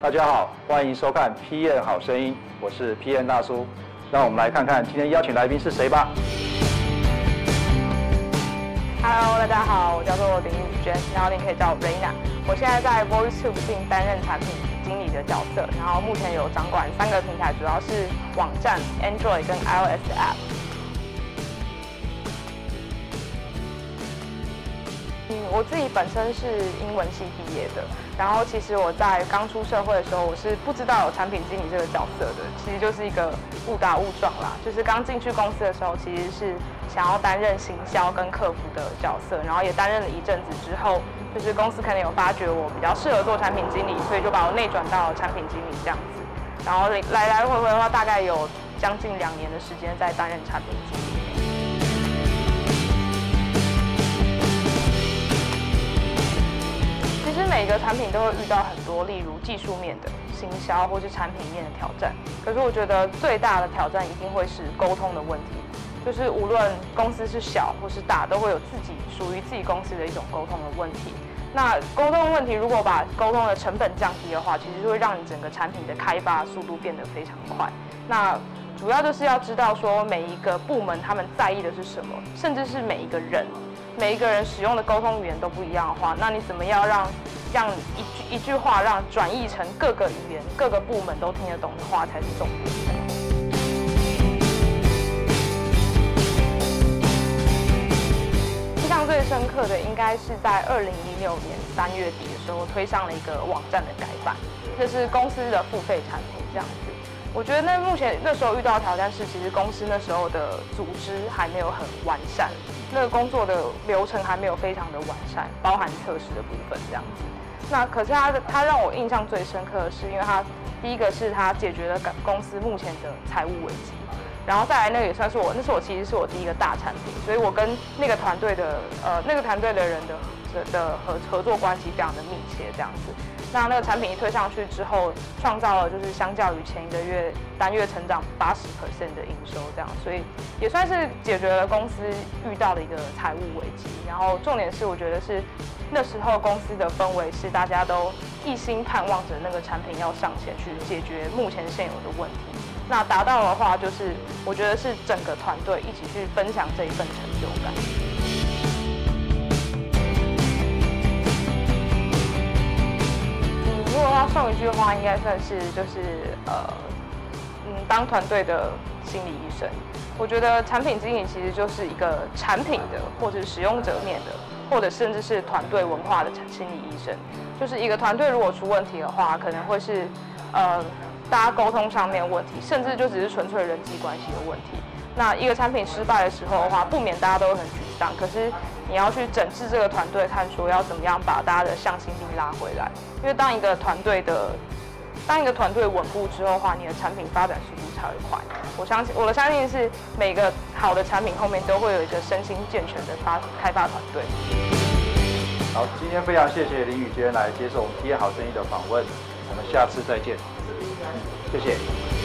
大家好，欢迎收看《PN 好声音》，我是 PN 大叔。让我们来看看今天邀请来宾是谁吧。Hello，大家好，我叫做林宇娟，然后您可以叫我 Raina。我现在在 VoiceTube 担任产品经理的角色，然后目前有掌管三个平台，主要是网站、Android 跟 iOS App。我自己本身是英文系毕业的，然后其实我在刚出社会的时候，我是不知道有产品经理这个角色的，其实就是一个误打误撞啦。就是刚进去公司的时候，其实是想要担任行销跟客服的角色，然后也担任了一阵子之后，就是公司可能有发觉我比较适合做产品经理，所以就把我内转到产品经理这样子，然后来来回回的话，大概有将近两年的时间在担任产品经理。产品都会遇到很多，例如技术面的、行销或是产品面的挑战。可是我觉得最大的挑战一定会是沟通的问题，就是无论公司是小或是大，都会有自己属于自己公司的一种沟通的问题。那沟通问题如果把沟通的成本降低的话，其实会让你整个产品的开发速度变得非常快。那主要就是要知道说每一个部门他们在意的是什么，甚至是每一个人，每一个人使用的沟通语言都不一样的话，那你怎么样让？让一句一句话让转译成各个语言、各个部门都听得懂的话才是重点。印象最深刻的应该是在二零一六年三月底的时候推上了一个网站的改版，这是公司的付费产品这样子。我觉得那目前那时候遇到的挑战是，其实公司那时候的组织还没有很完善，那个工作的流程还没有非常的完善，包含测试的部分这样子。那可是他的他让我印象最深刻的是，因为他第一个是他解决了公司目前的财务危机，然后再来那个也算是我，那是我其实是我第一个大产品，所以我跟那个团队的呃那个团队的人的的合合作关系非常的密切，这样子。那那个产品一推上去之后，创造了就是相较于前一个月单月成长八十 percent 的营收，这样，所以也算是解决了公司遇到的一个财务危机。然后重点是，我觉得是那时候公司的氛围是大家都一心盼望着那个产品要上线去解决目前现有的问题。那达到的话，就是我觉得是整个团队一起去分享这一份成就感。一句话，应该算是就是呃，嗯，当团队的心理医生。我觉得产品经理其实就是一个产品的，或者使用者面的，或者甚至是团队文化的心理医生。就是一个团队如果出问题的话，可能会是呃，大家沟通上面问题，甚至就只是纯粹人际关系的问题。那一个产品失败的时候的话，不免大家都很沮可是你要去整治这个团队，看说要怎么样把大家的向心力拉回来。因为当一个团队的，当一个团队稳固之后的话，你的产品发展速度才会快。我相信我的相信是每个好的产品后面都会有一个身心健全的发开发团队。好，今天非常谢谢林宇娟来接受我们《体验好生意》的访问，我们下次再见。谢谢。